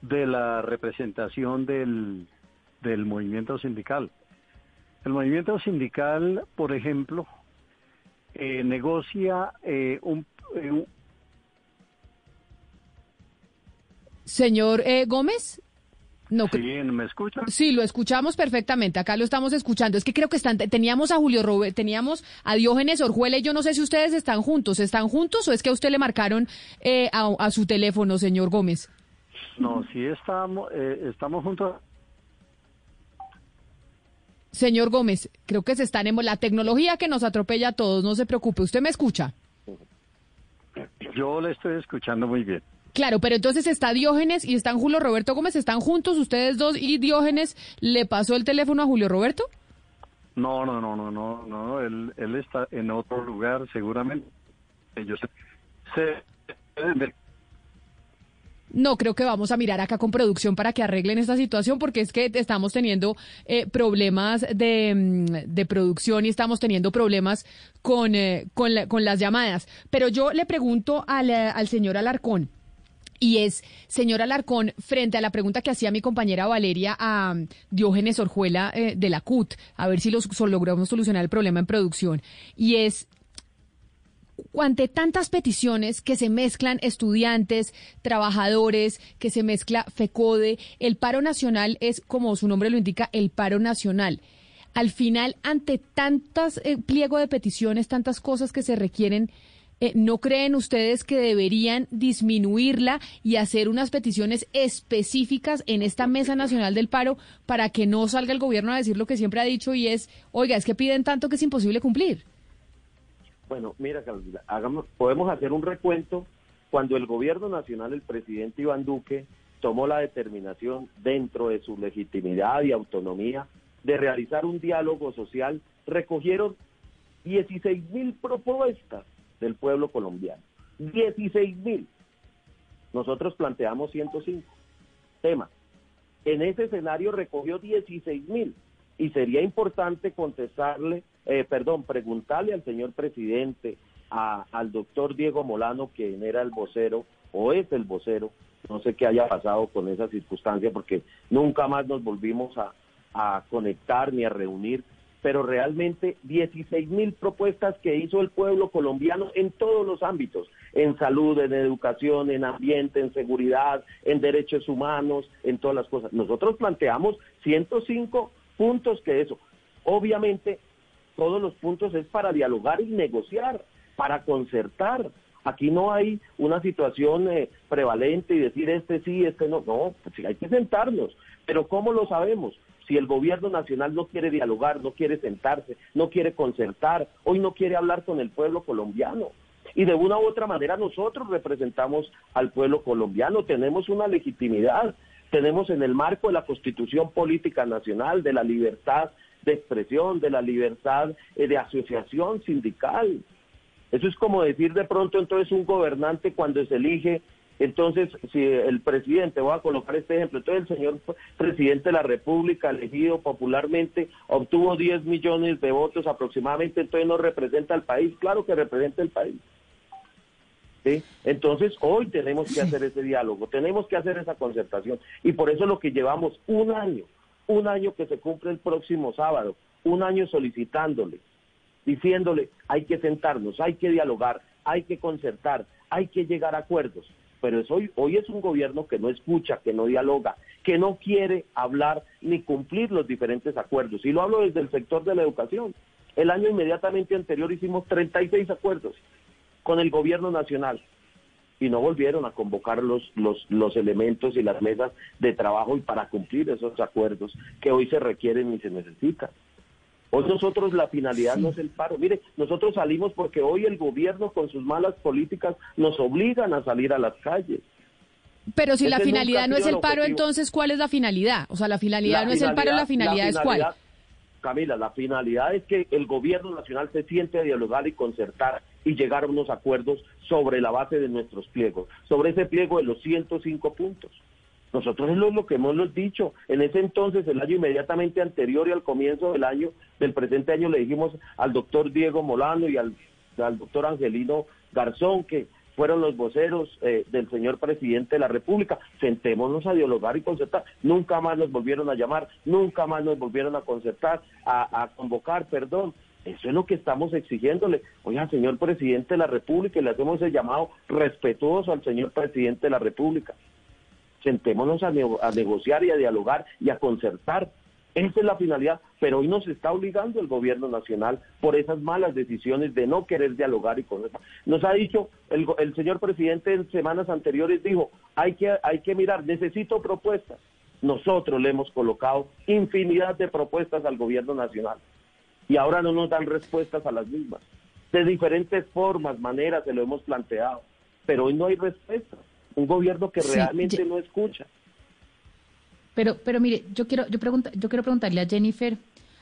de la representación del, del movimiento sindical. El movimiento sindical, por ejemplo, eh, negocia eh, un, eh,
Señor Gómez.
No, sí, ¿me escuchan?
Sí, lo escuchamos perfectamente. Acá lo estamos escuchando. Es que creo que están, teníamos a Julio Robert, teníamos a Diógenes Orjuela y yo no sé si ustedes están juntos. ¿Están juntos o es que a usted le marcaron a, a, su teléfono, señor Gómez?
No, sí estamos, estamos juntos
Señor Gómez, creo que se están en la tecnología que nos atropella a todos, no se preocupe, ¿usted me escucha?
Yo le estoy escuchando muy bien.
Claro, pero entonces está Diógenes y están Julio Roberto Gómez, ¿están juntos ustedes dos y Diógenes le pasó el teléfono a Julio Roberto?
No, no, no, no, no, no, él, él está en otro lugar seguramente. Yo sé, sé
no, creo que vamos a mirar acá con producción para que arreglen esta situación porque es que estamos teniendo eh, problemas de, mm, de, producción y estamos teniendo problemas con, eh, con, con, las llamadas. Pero yo le pregunto al, eh, señor Alarcón. Y es, señor Alarcón, frente a la pregunta que hacía mi compañera Valeria a mm, Diógenes Orjuela de la CUT, a ver si los, logramos solucionar el problema en producción. Y es, ante tantas peticiones que se mezclan estudiantes, trabajadores, que se mezcla FECODE, el paro nacional es, como su nombre lo indica, el paro nacional. Al final, ante tantas eh, pliego de peticiones, tantas cosas que se requieren, eh, ¿no creen ustedes que deberían disminuirla y hacer unas peticiones específicas en esta Mesa Nacional del Paro para que no salga el gobierno a decir lo que siempre ha dicho y es, oiga, es que piden tanto que es imposible cumplir?
Bueno, mira, hagamos, podemos hacer un recuento cuando el gobierno nacional, el presidente Iván Duque, tomó la determinación dentro de su legitimidad y autonomía de realizar un diálogo social, recogieron 16 mil propuestas del pueblo colombiano. 16 mil. Nosotros planteamos 105 temas. En ese escenario recogió 16 mil y sería importante contestarle, eh, perdón, preguntarle al señor presidente, a, al doctor Diego Molano, quien era el vocero o es el vocero, no sé qué haya pasado con esa circunstancia porque nunca más nos volvimos a, a conectar ni a reunir pero realmente 16 mil propuestas que hizo el pueblo colombiano en todos los ámbitos, en salud, en educación, en ambiente, en seguridad, en derechos humanos, en todas las cosas. Nosotros planteamos 105 puntos que eso. Obviamente, todos los puntos es para dialogar y negociar, para concertar. Aquí no hay una situación eh, prevalente y decir este sí, este no. No, pues hay que sentarnos. Pero ¿cómo lo sabemos? si el gobierno nacional no quiere dialogar, no quiere sentarse, no quiere concertar, hoy no quiere hablar con el pueblo colombiano. Y de una u otra manera nosotros representamos al pueblo colombiano, tenemos una legitimidad, tenemos en el marco de la Constitución Política Nacional, de la libertad de expresión, de la libertad eh, de asociación sindical. Eso es como decir de pronto entonces un gobernante cuando se elige entonces, si el presidente, voy a colocar este ejemplo, entonces el señor presidente de la República, elegido popularmente, obtuvo 10 millones de votos aproximadamente, entonces no representa al país, claro que representa el país. ¿Sí? Entonces, hoy tenemos que hacer ese diálogo, tenemos que hacer esa concertación, y por eso lo que llevamos un año, un año que se cumple el próximo sábado, un año solicitándole, diciéndole, hay que sentarnos, hay que dialogar, hay que concertar, hay que llegar a acuerdos pero es hoy, hoy es un gobierno que no escucha, que no dialoga, que no quiere hablar ni cumplir los diferentes acuerdos. Y lo hablo desde el sector de la educación. El año inmediatamente anterior hicimos 36 acuerdos con el gobierno nacional y no volvieron a convocar los, los, los elementos y las mesas de trabajo y para cumplir esos acuerdos que hoy se requieren y se necesitan. Hoy nosotros la finalidad no es el paro. Mire, nosotros salimos porque hoy el gobierno con sus malas políticas nos obligan a salir a las calles.
Pero si la finalidad no es el paro, entonces ¿cuál es la finalidad? O sea, la finalidad no es el paro, la finalidad, es cuál.
Camila, la finalidad es que el gobierno nacional se siente a dialogar y concertar y llegar a unos acuerdos sobre la base de nuestros pliegos, sobre ese pliego de los 105 puntos. Nosotros es lo, que hemos dicho. En ese entonces, el año inmediatamente anterior y al comienzo del año, del presente año, le dijimos al doctor Diego Molano y al, doctor Angelino Garzón, que fueron los voceros eh, del señor presidente de la República, sentémonos a dialogar y concertar. Nunca más nos volvieron a llamar, nunca más nos volvieron a concertar, a convocar, perdón. Eso es lo que estamos exigiéndole. Oiga, señor presidente de la República, le hacemos el llamado respetuoso al señor presidente de la República sentémonos a, negociar y a dialogar y a concertar. Esa es la finalidad, pero hoy nos está obligando el gobierno nacional por esas malas decisiones de no querer dialogar y concertar. Nos ha dicho, el, el señor presidente en semanas anteriores dijo, hay que, hay que mirar, necesito propuestas. Nosotros le hemos colocado infinidad de propuestas al gobierno nacional y ahora no nos dan respuestas a las mismas. De diferentes formas, maneras se lo hemos planteado, pero hoy no hay respuestas un gobierno que realmente no escucha.
Pero, pero mire, yo quiero, yo pregunta, yo quiero preguntarle a Jennifer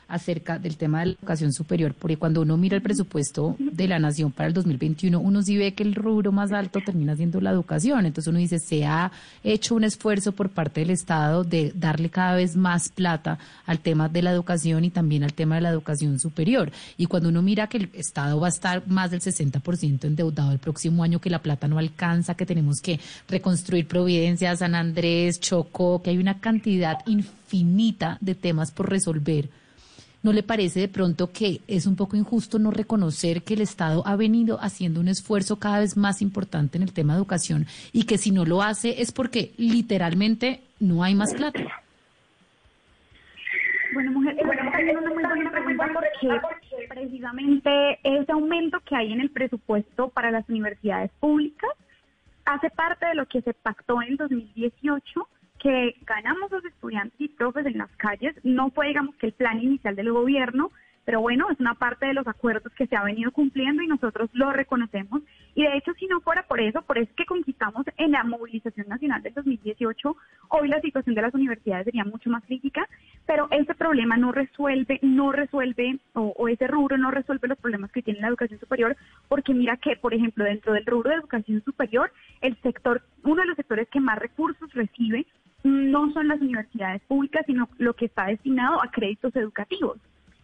acerca del tema de la educación superior, porque cuando uno mira el presupuesto de la nación para el 2021, uno sí ve que el rubro más alto termina siendo la educación. Entonces uno dice, se ha hecho un esfuerzo por parte del Estado de darle cada vez más plata al tema de la educación y también al tema de la educación superior. Y cuando uno mira que el Estado va a estar más del 60% endeudado el próximo año, que la plata no alcanza, que tenemos que reconstruir Providencia, San Andrés, Chocó, que hay una cantidad infinita de temas por resolver ¿no le parece de pronto que es un poco injusto no reconocer que el Estado ha venido haciendo un esfuerzo cada vez más importante en el tema de educación y que si no lo hace es porque literalmente no hay más plata?
Bueno, mujer, es una muy buena pregunta porque precisamente ese aumento que hay en el presupuesto para las universidades públicas hace parte de lo que se pactó en 2018 que ganamos los estudiantes y profes en las calles. No fue, digamos, que el plan inicial del gobierno, pero bueno, es una parte de los acuerdos que se ha venido cumpliendo y nosotros lo reconocemos. Y de hecho, si no fuera por eso, por eso que conquistamos en la movilización nacional del 2018, hoy la situación de las universidades sería mucho más crítica, pero ese problema no resuelve, no resuelve, o, o ese rubro no resuelve los problemas que tiene la educación superior, porque mira que, por ejemplo, dentro del rubro de educación superior, el sector, uno de los sectores que más recursos recibe no son las universidades públicas, sino lo que está destinado a créditos educativos.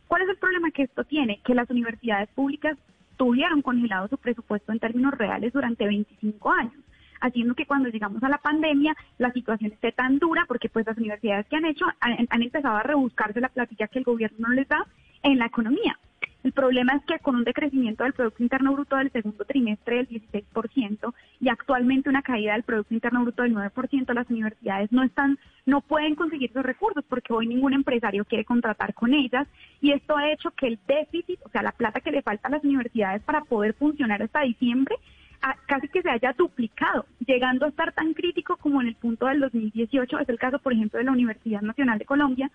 ¿Cuál es el problema que esto tiene? Que las universidades públicas tuvieron congelado su presupuesto en términos reales durante 25 años, haciendo que cuando llegamos a la pandemia la situación esté tan dura porque pues las universidades que han hecho han, empezado a rebuscarse la platilla que el gobierno no les da en la economía. El problema es que con un decrecimiento del Producto Interno Bruto del segundo trimestre del 16% y actualmente una caída del Producto Interno Bruto del 9%, las universidades no están, no pueden conseguir esos recursos porque hoy ningún empresario quiere contratar con ellas y esto ha hecho que el déficit, o sea, la plata que le falta a las universidades para poder funcionar hasta diciembre, casi que se haya duplicado, llegando a estar tan crítico como en el punto del 2018. Es el caso, por ejemplo, de la Universidad Nacional de Colombia,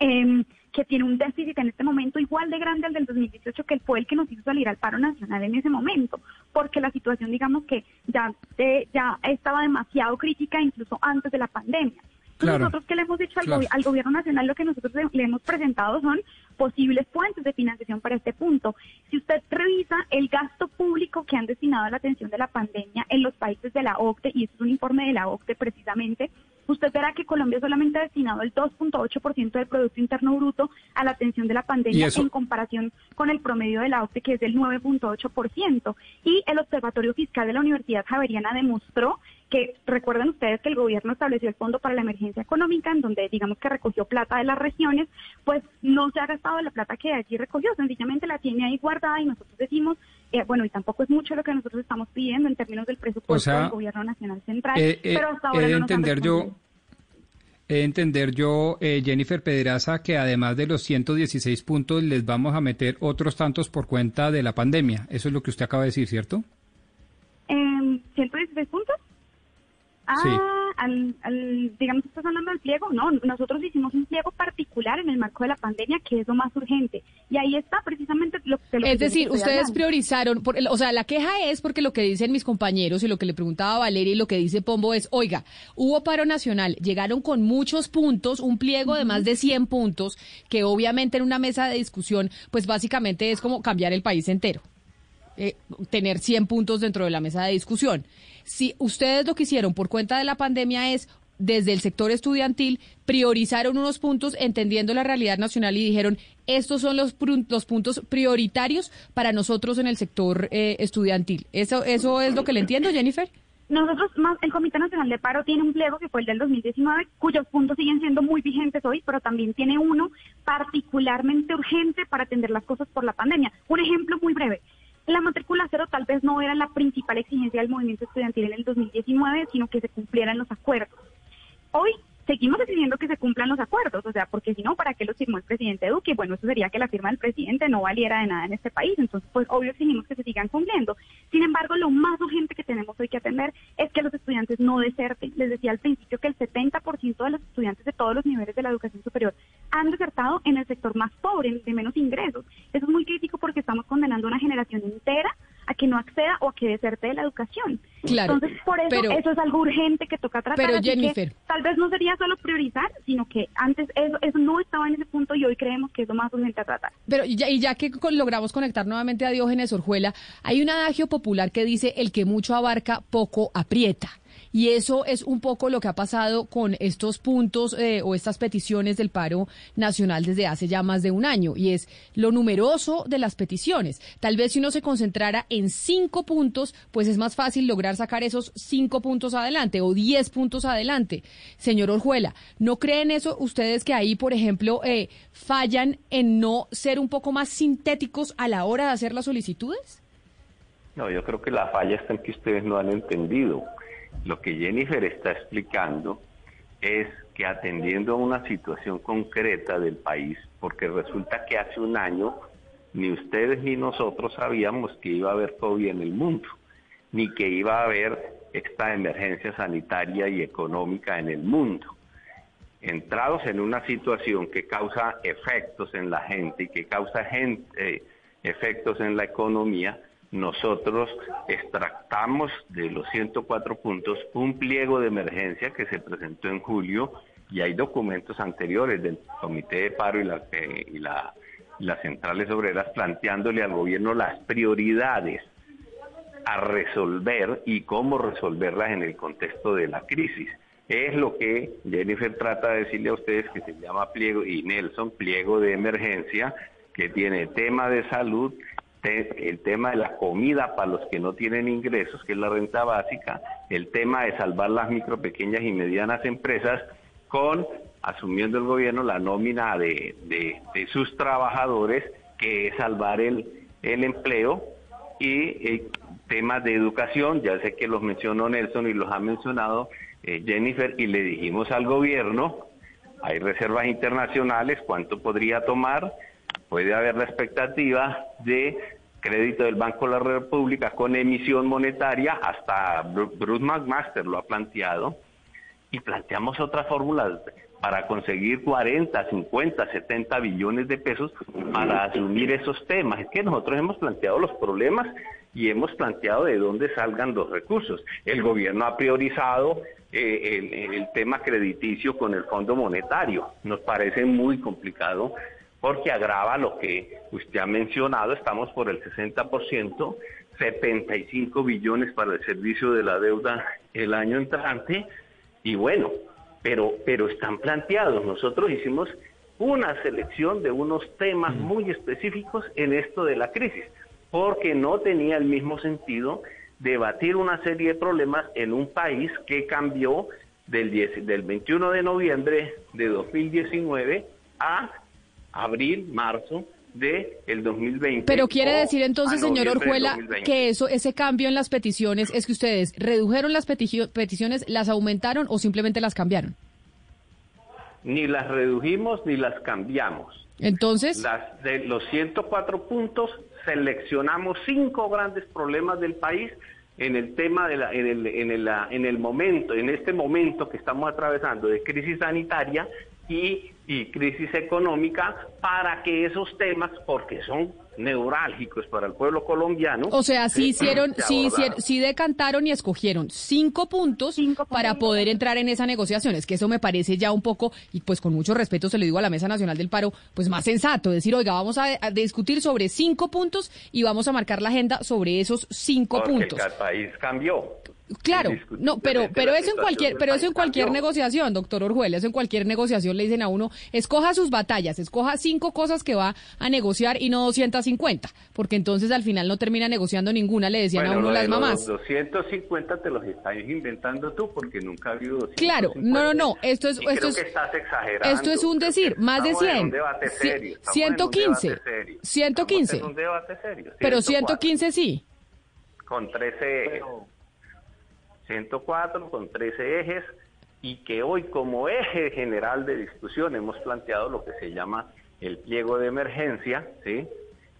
eh, que tiene un déficit en este momento igual de grande al del 2018, que fue el que nos hizo salir al paro nacional en ese momento, porque la situación, digamos que ya, eh, ya estaba demasiado crítica incluso antes de la pandemia.
Claro.
Nosotros que le hemos dicho al,
Claro.
gobi- al gobierno nacional, lo que nosotros le, le hemos presentado son posibles fuentes de financiación para este punto. Si usted revisa el gasto público que han destinado a la atención de la pandemia en los países de la OCDE, y esto es un informe de la OCDE precisamente, usted verá que Colombia solamente ha destinado el 2.8% del Producto Interno Bruto a la atención de la
¿Y
pandemia en comparación con el promedio de la OCDE, que es del 9.8%. Y el Observatorio Fiscal de la Universidad Javeriana demostró que recuerden ustedes que el gobierno estableció el Fondo para la Emergencia Económica, en donde digamos que recogió plata de las regiones, pues no se ha gastado la plata que de allí recogió, sencillamente la tiene ahí guardada y nosotros decimos, eh, bueno, y tampoco es mucho lo que nosotros estamos pidiendo en términos del presupuesto
O sea,
del gobierno nacional central,
Eh, eh,
pero hasta ahora no
entender yo, he de entender yo, eh, Jennifer Pedraza, que además de los 116 puntos les vamos a meter otros tantos por cuenta de la pandemia. Eso es lo que usted acaba de decir, ¿cierto?
Eh, ¿116 puntos? Ah,
Sí.
al, al, digamos, ¿estás hablando del pliego? No, nosotros hicimos un pliego particular en el marco de la pandemia, que es lo más urgente. Y ahí está precisamente lo, de lo que
Es
yo les
decir, ustedes
hablando.
priorizaron, por, o sea, la queja es porque lo que dicen mis compañeros y lo que le preguntaba Valeria y lo que dice Pombo es, oiga, hubo paro nacional, llegaron con muchos puntos, un pliego de más de 100 puntos, que obviamente en una mesa de discusión, pues básicamente es como cambiar el país entero. eh, tener 100 puntos dentro de la mesa de discusión. Si ustedes lo que hicieron por cuenta de la pandemia es desde el sector estudiantil priorizaron unos puntos entendiendo la realidad nacional y dijeron estos son los, los puntos prioritarios para nosotros en el sector eh, estudiantil. Eso eso es lo que le entiendo, Jennifer.
Nosotros, más, el Comité Nacional de Paro tiene un pliego que fue el del 2019, cuyos puntos siguen siendo muy vigentes hoy, pero también tiene uno particularmente urgente para atender las cosas por la pandemia. Un ejemplo muy breve. La matrícula cero tal vez no era la principal exigencia del movimiento estudiantil en el 2019, sino que se cumplieran los acuerdos. Hoy seguimos exigiendo que se cumplan los acuerdos, o sea, porque si no, ¿para qué los firmó el presidente Duque? Bueno, eso sería que la firma del presidente no valiera de nada en este país, entonces pues obvio exigimos que se sigan cumpliendo. Sin embargo, lo más urgente que tenemos hoy que atender es que los estudiantes no deserten. Les decía al principio que el 70% de los estudiantes de todos los niveles de la educación superior han desertado en el sector más pobre, de menos ingresos. Eso es muy crítico porque estamos condenando a una generación entera a que no acceda o a que deserte de la educación.
Claro,
Entonces, por eso
pero-
eso es algo urgente que toca tratar.
Pero,
así que
Jennifer.
tal vez no sería solo priorizar, sino que antes eso, eso no estaba en ese punto y hoy creemos que es lo más urgente a tratar.
Pero y ya, y ya que con- logramos conectar nuevamente a Diógenes Orjuela, hay un adagio popular que dice el que mucho abarca, poco aprieta. Y eso es un poco lo que ha pasado con estos puntos eh, o estas peticiones del paro nacional desde hace ya más de un año, y es lo numeroso de las peticiones. Tal vez si uno se concentrara en cinco puntos, pues es más fácil lograr sacar esos cinco puntos adelante o diez puntos adelante. Señor Orjuela, ¿no creen eso ustedes que ahí, por ejemplo, eh, fallan en no ser un poco más sintéticos a la hora de hacer las solicitudes?
No, yo creo que la falla está en que ustedes no han entendido. Lo que Jennifer está explicando es que atendiendo a una situación concreta del país, porque resulta que hace un año ni ustedes ni nosotros sabíamos que iba a haber COVID en el mundo, ni que iba a haber esta emergencia sanitaria y económica en el mundo. Entrados en una situación que causa efectos en la gente y que causa gente, efectos en la economía, nosotros extractamos de los 104 puntos un pliego de emergencia que se presentó en julio y hay documentos anteriores del Comité de Paro eh, y, la, y las centrales obreras planteándole al gobierno las prioridades a resolver y cómo resolverlas en el contexto de la crisis. Es lo que Jennifer trata de decirle a ustedes que se llama pliego y Nelson, pliego de emergencia, que tiene tema de salud, el tema de la comida para los que no tienen ingresos, que es la renta básica, el tema de salvar las micro, pequeñas y medianas empresas, con asumiendo el gobierno la nómina de, de, sus trabajadores, que es salvar el, el empleo, y el temas de educación, ya sé que los mencionó Nelson y los ha mencionado eh, Jennifer, y le dijimos al gobierno, hay reservas internacionales, ¿cuánto podría tomar? Puede haber la expectativa de crédito del Banco de la República con emisión monetaria, hasta Bruce McMaster lo ha planteado, y planteamos otras fórmulas para conseguir 40, 50, 70 billones de pesos para asumir esos temas. Es que nosotros hemos planteado los problemas y hemos planteado de dónde salgan los recursos. El gobierno ha priorizado eh, el, el tema crediticio con el Fondo Monetario. Nos parece muy complicado porque agrava lo que usted ha mencionado, estamos por el 60%, 75 billones para el servicio de la deuda el año entrante, y bueno, pero, pero están planteados. Nosotros hicimos una selección de unos temas muy específicos en esto de la crisis, porque no tenía el mismo sentido debatir una serie de problemas en un país que cambió del, 10, del 21 de noviembre de 2019 a abril, marzo de el 2020.
Pero quiere decir entonces, señor Orjuela, que eso, ese cambio en las peticiones es que ustedes redujeron las peticiones, las aumentaron o simplemente las cambiaron.
Ni las redujimos ni las cambiamos.
Entonces,
las de los 104 puntos seleccionamos cinco grandes problemas del país en el tema de la, en el, en el, en el momento, en este momento que estamos atravesando de crisis sanitaria y, y crisis económica para que esos temas, porque son neurálgicos para el pueblo colombiano.
O sea, sí hicieron, sí, hicieron, sí decantaron y escogieron cinco puntos para poder entrar en esa negociación. Es que eso me parece ya un poco, y pues con mucho respeto se le digo a la Mesa Nacional del Paro, pues más sensato, decir, oiga, vamos a, discutir sobre cinco puntos y vamos a marcar la agenda sobre esos cinco puntos.
el país cambió.
Claro, no, pero pero eso en cualquier pero eso en cualquier negociación, doctor Orjuela, eso en cualquier negociación le dicen a uno, escoja sus batallas, escoja cinco cosas que va a negociar y no 250, porque entonces al final no termina negociando ninguna, le decían a uno las mamás.
Los 250 te los estás inventando tú porque nunca ha habido 250.
Claro, no, no, no, esto es esto es esto es un decir, más de 100. 115. 115. Pero 115 sí.
Con 13 104 con 13 ejes y que hoy como eje general de discusión hemos planteado lo que se llama el pliego de emergencia, ¿sí?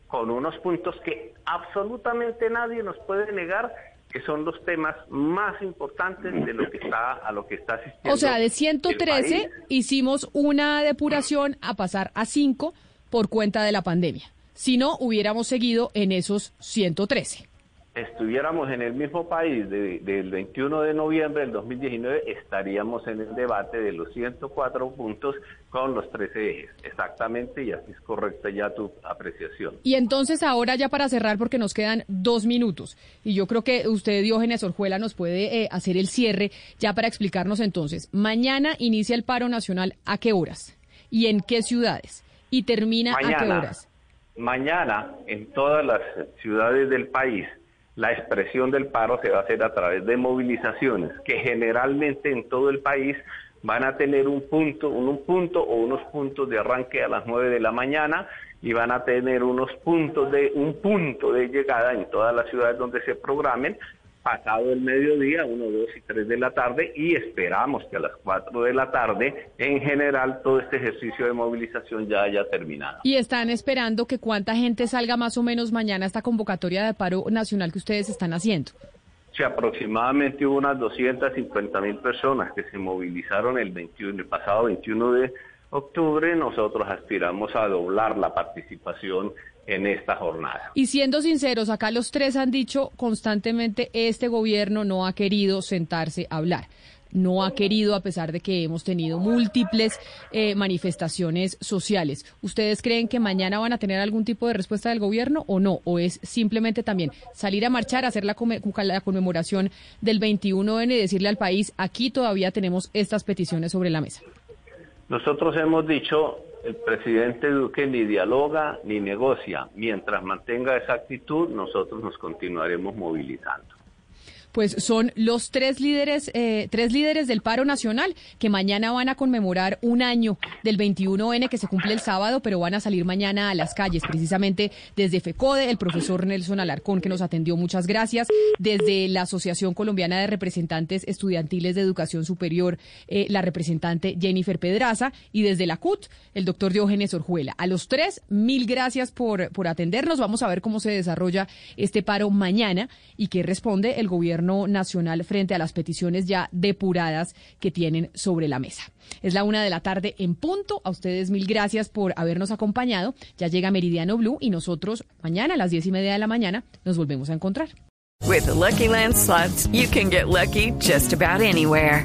con unos puntos que absolutamente nadie nos puede negar que son los temas más importantes de lo que está a lo que está asistiendo.
O sea, de 113 hicimos una depuración a pasar a 5 por cuenta de la pandemia. Si no, hubiéramos seguido en esos 113.
Estuviéramos en el mismo país de- del 21 de noviembre del 2019, estaríamos en el debate de los 104 puntos con los 13 ejes. Exactamente, y así es correcta ya tu apreciación.
Y entonces ahora ya para cerrar, porque nos quedan dos minutos, y yo creo que usted, Diógenes Orjuela, nos puede eh, hacer el cierre ya para explicarnos entonces. Mañana inicia el paro nacional, ¿a qué horas? ¿Y en qué ciudades? ¿Y termina a qué
Mañana.
horas?
Mañana, en todas las ciudades del país, la expresión del paro se va a hacer a través de movilizaciones, que generalmente en todo el país van a tener un punto, un, un punto o unos puntos de arranque a las 9 de la mañana y van a tener unos puntos de un punto de llegada en todas las ciudades donde se programen pasado el mediodía, 1, 2 y 3 de la tarde, y esperamos que a las 4 de la tarde, en general, todo este ejercicio de movilización ya haya terminado.
Y están esperando que cuánta gente salga más o menos mañana a esta convocatoria de paro nacional que ustedes están haciendo.
Sí, aproximadamente hubo unas 250 mil personas que se movilizaron el, 21, el pasado 21 de octubre. Nosotros aspiramos a doblar la participación en esta jornada.
Y siendo sinceros, acá los tres han dicho constantemente, este gobierno no ha querido sentarse a hablar. No ha querido, a pesar de que hemos tenido múltiples eh, manifestaciones sociales. ¿Ustedes creen que mañana van a tener algún tipo de respuesta del gobierno o no? ¿O es simplemente también salir a marchar, hacer la, come- la conmemoración del 21N y decirle al país, aquí todavía tenemos estas peticiones sobre la mesa?
Nosotros hemos dicho, el presidente Duque ni dialoga ni negocia. Mientras mantenga esa actitud, nosotros nos continuaremos movilizando.
Pues son los tres líderes, eh, tres líderes del paro nacional que mañana van a conmemorar un año del 21N que se cumple el sábado, pero van a salir mañana a las calles, precisamente desde FECODE, el profesor Nelson Alarcón que nos atendió, muchas gracias, desde la Asociación Colombiana de Representantes Estudiantiles de Educación Superior, eh, la representante Jennifer Pedraza, y desde la CUT, el doctor Diógenes Orjuela. A los tres, mil gracias por, por atendernos. Vamos a ver cómo se desarrolla este paro mañana y qué responde el nacional frente a las peticiones ya depuradas que tienen sobre la mesa. Es la una de la tarde en punto. A ustedes mil gracias por habernos acompañado. Ya llega Meridiano Blue y nosotros mañana a las diez y media de la mañana nos volvemos a encontrar.
With the Lucky Land slots, you can get lucky just about anywhere.